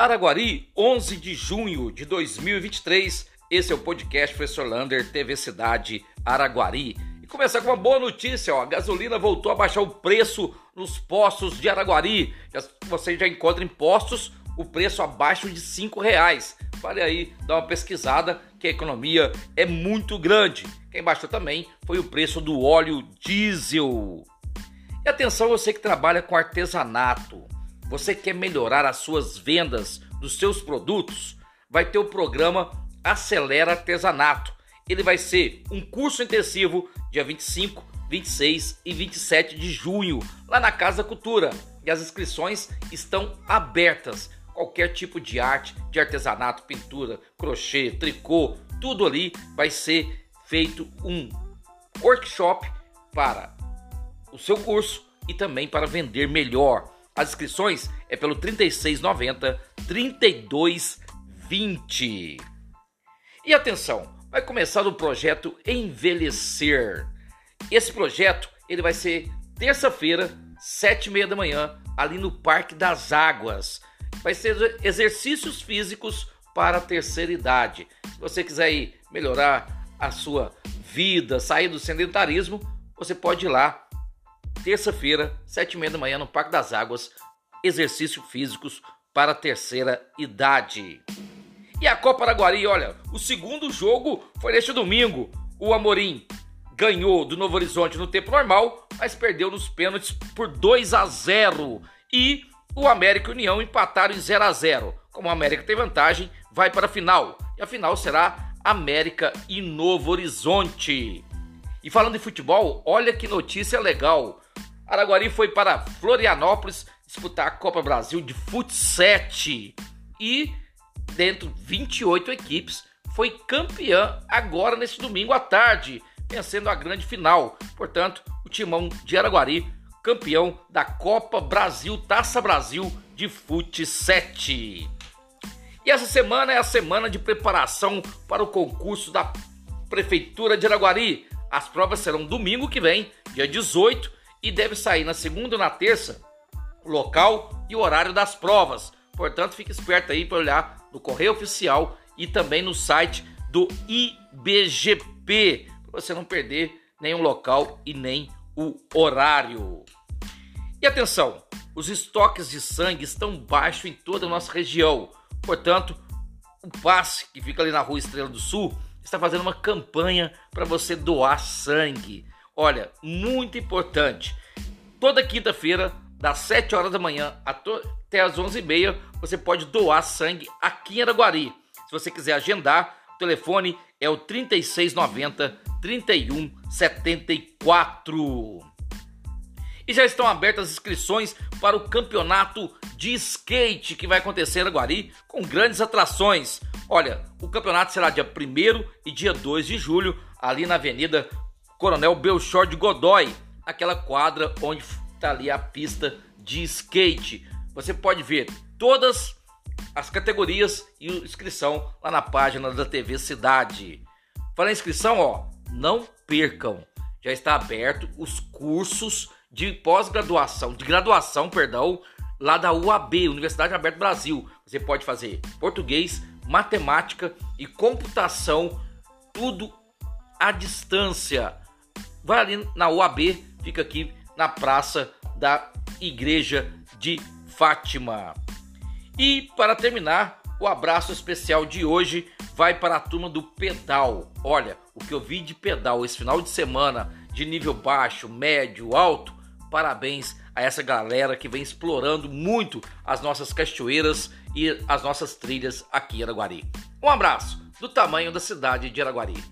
Araguari, 11 de junho de 2023. Esse é o podcast Professor Lander, TV Cidade Araguari. E começar com uma boa notícia, ó. A gasolina voltou a baixar o preço nos postos de Araguari. Já, você já encontra em postos o preço abaixo de cinco reais. Vale aí dar uma pesquisada que a economia é muito grande. Quem baixou também foi o preço do óleo diesel. E atenção você que trabalha com artesanato. Você quer melhorar as suas vendas dos seus produtos? Vai ter o programa Acelera Artesanato. Ele vai ser um curso intensivo dia 25, 26 e 27 de junho, lá na Casa Cultura. E as inscrições estão abertas. Qualquer tipo de arte, de artesanato, pintura, crochê, tricô, tudo ali vai ser feito um workshop para o seu curso e também para vender melhor. As inscrições é pelo 3690 3220. E atenção, vai começar o projeto Envelhecer. Esse projeto ele vai ser terça-feira, sete e meia da manhã, ali no Parque das Águas. Vai ser exercícios físicos para a terceira idade. Se você quiser melhorar a sua vida, sair do sedentarismo, você pode ir lá terça-feira, sete e meia da manhã, no Parque das Águas, exercícios físicos para a terceira idade. E a Copa Araguari, olha, o segundo jogo foi neste domingo. O Amorim ganhou do Novo Horizonte no tempo normal, mas perdeu nos pênaltis por 2 a 0. E o América e União empataram em 0 a 0. Como o América tem vantagem, vai para a final. E a final será América e Novo Horizonte. E falando em futebol, olha que notícia legal. Araguari foi para Florianópolis disputar a Copa Brasil de Futsal e dentro de 28 equipes foi campeã agora nesse domingo à tarde, vencendo a grande final. Portanto, o timão de Araguari campeão da Copa Brasil Taça Brasil de Futsal. E essa semana é a semana de preparação para o concurso da Prefeitura de Araguari. As provas serão domingo que vem, dia 18, e deve sair na segunda ou na terça o local e o horário das provas. Portanto, fique esperto aí para olhar no correio oficial e também no site do IBGP, para você não perder nenhum local e nem o horário. E atenção, os estoques de sangue estão baixos em toda a nossa região. Portanto, o passe que fica ali na Rua Estrela do Sul está fazendo uma campanha para você doar sangue. Olha, muito importante. Toda quinta-feira, das 7 horas da manhã até as 11h30, você pode doar sangue aqui em Araguari. Se você quiser agendar, o telefone é o 3690 3174. E já estão abertas as inscrições para o campeonato de skate que vai acontecer em Araguari com grandes atrações. Olha, o campeonato será dia 1 e dia 2 de julho, ali na Avenida Coronel Belchor de Godoy, aquela quadra onde está ali a pista de skate. Você pode ver todas as categorias e inscrição lá na página da TV Cidade. Em inscrição, ó, não percam. Já está aberto os cursos de pós-graduação, de graduação, perdão, lá da UAB, Universidade Aberta Brasil. Você pode fazer português, matemática e computação, tudo à distância vai ali na UAB, fica aqui na praça da Igreja de Fátima. E para terminar, o abraço especial de hoje vai para a turma do pedal. Olha, o que eu vi de pedal esse final de semana, de nível baixo, médio, alto, parabéns a essa galera que vem explorando muito as nossas cachoeiras e as nossas trilhas aqui em Araguari. Um abraço do tamanho da cidade de Araguari.